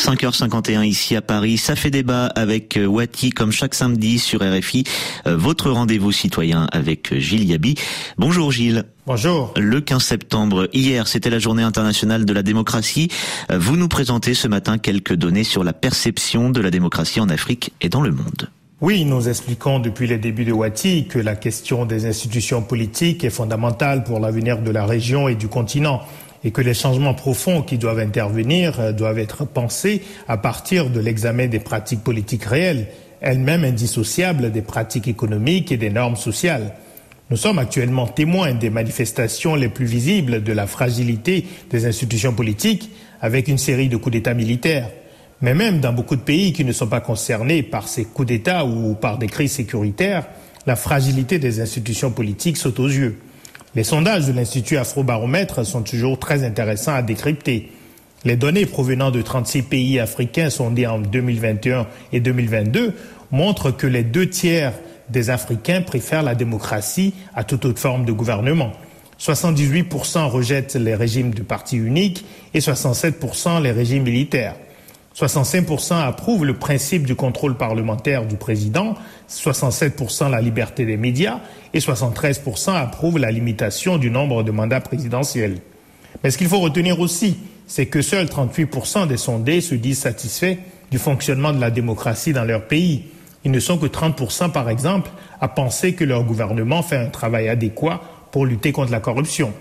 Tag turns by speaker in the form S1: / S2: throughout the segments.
S1: 5h51 ici à Paris. Ça fait débat avec euh, Wati comme chaque samedi sur RFI. Euh, votre rendez-vous citoyen avec euh, Gilles Yabi. Bonjour Gilles.
S2: Bonjour.
S1: Le 15 septembre, hier, c'était la journée internationale de la démocratie. Vous nous présentez ce matin quelques données sur la perception de la démocratie en Afrique et dans le monde.
S2: Oui, nous expliquons depuis le début de Wati que la question des institutions politiques est fondamentale pour l'avenir de la région et du continent et que les changements profonds qui doivent intervenir euh, doivent être pensés à partir de l'examen des pratiques politiques réelles, elles-mêmes indissociables des pratiques économiques et des normes sociales. Nous sommes actuellement témoins des manifestations les plus visibles de la fragilité des institutions politiques avec une série de coups d'État militaires. Mais même dans beaucoup de pays qui ne sont pas concernés par ces coups d'État ou par des crises sécuritaires, la fragilité des institutions politiques saute aux yeux. Les sondages de l'Institut Afrobaromètre sont toujours très intéressants à décrypter. Les données provenant de 36 pays africains sondés en 2021 et 2022 montrent que les deux tiers des Africains préfèrent la démocratie à toute autre forme de gouvernement. 78% rejettent les régimes de parti unique et 67% les régimes militaires. 65% approuvent le principe du contrôle parlementaire du président, 67% la liberté des médias et 73% approuvent la limitation du nombre de mandats présidentiels. Mais ce qu'il faut retenir aussi, c'est que seuls 38% des sondés se disent satisfaits du fonctionnement de la démocratie dans leur pays. Ils ne sont que 30% par exemple à penser que leur gouvernement fait un travail adéquat pour lutter contre la corruption.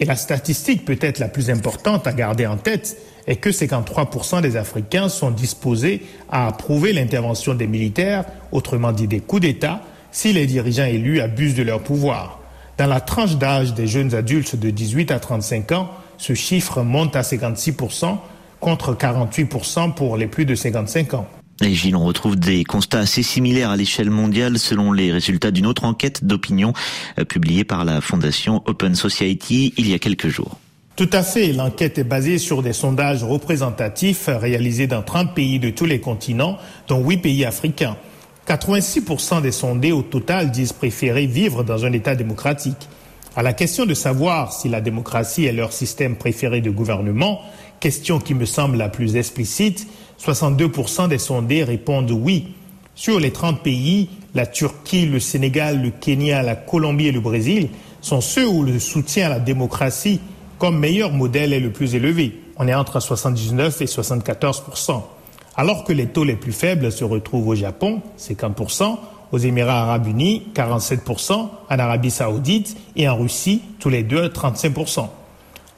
S2: Et la statistique peut-être la plus importante à garder en tête est que 53% des Africains sont disposés à approuver l'intervention des militaires, autrement dit des coups d'État, si les dirigeants élus abusent de leur pouvoir. Dans la tranche d'âge des jeunes adultes de 18 à 35 ans, ce chiffre monte à 56% contre 48% pour les plus de 55 ans.
S1: Et Gilles, on retrouve des constats assez similaires à l'échelle mondiale selon les résultats d'une autre enquête d'opinion euh, publiée par la fondation Open Society il y a quelques jours.
S2: Tout à fait. L'enquête est basée sur des sondages représentatifs réalisés dans 30 pays de tous les continents, dont 8 pays africains. 86% des sondés au total disent préférer vivre dans un État démocratique. À la question de savoir si la démocratie est leur système préféré de gouvernement, question qui me semble la plus explicite, 62% des sondés répondent oui. Sur les 30 pays, la Turquie, le Sénégal, le Kenya, la Colombie et le Brésil sont ceux où le soutien à la démocratie comme meilleur modèle est le plus élevé. On est entre 79 et 74% alors que les taux les plus faibles se retrouvent au Japon, 50 aux Émirats arabes unis, 47 en Arabie saoudite et en Russie, tous les deux, 35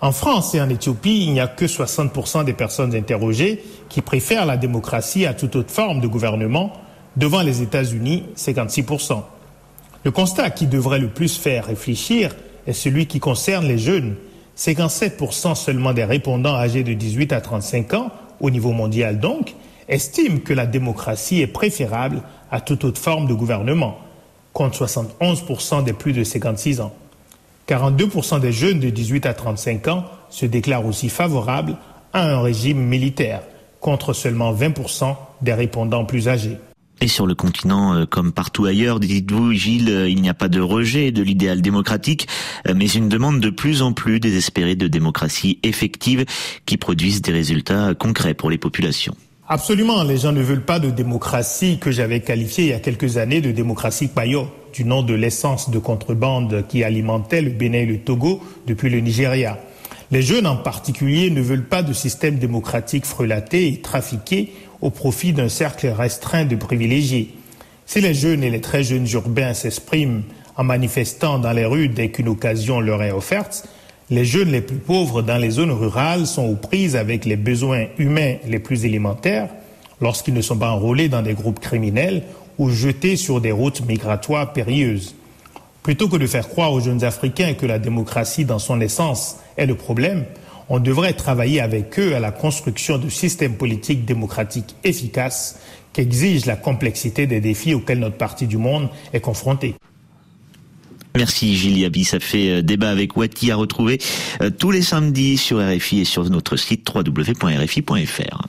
S2: en France et en Éthiopie, il n'y a que 60% des personnes interrogées qui préfèrent la démocratie à toute autre forme de gouvernement, devant les États-Unis, 56%. Le constat qui devrait le plus faire réfléchir est celui qui concerne les jeunes. 57% seulement des répondants âgés de 18 à 35 ans, au niveau mondial donc, estiment que la démocratie est préférable à toute autre forme de gouvernement, contre 71% des plus de 56 ans. 42% des jeunes de 18 à 35 ans se déclarent aussi favorables à un régime militaire, contre seulement 20% des répondants plus âgés.
S1: Et sur le continent, euh, comme partout ailleurs, dites-vous, Gilles, euh, il n'y a pas de rejet de l'idéal démocratique, euh, mais une demande de plus en plus désespérée de démocratie effective qui produise des résultats concrets pour les populations.
S2: Absolument, les gens ne veulent pas de démocratie que j'avais qualifiée il y a quelques années de démocratie payo, du nom de l'essence de contrebande qui alimentait le Bénin et le Togo depuis le Nigeria. Les jeunes en particulier ne veulent pas de système démocratique frelaté et trafiqué au profit d'un cercle restreint de privilégiés. Si les jeunes et les très jeunes urbains s'expriment en manifestant dans les rues dès qu'une occasion leur est offerte, les jeunes les plus pauvres dans les zones rurales sont aux prises avec les besoins humains les plus élémentaires lorsqu'ils ne sont pas enrôlés dans des groupes criminels ou jetés sur des routes migratoires périlleuses. Plutôt que de faire croire aux jeunes Africains que la démocratie dans son essence est le problème, on devrait travailler avec eux à la construction de systèmes politiques démocratiques efficaces qui exigent la complexité des défis auxquels notre partie du monde est confrontée.
S1: Merci Gilles Yabi, ça fait euh, débat avec Wati à retrouver euh, tous les samedis sur RFI et sur notre site www.rfi.fr.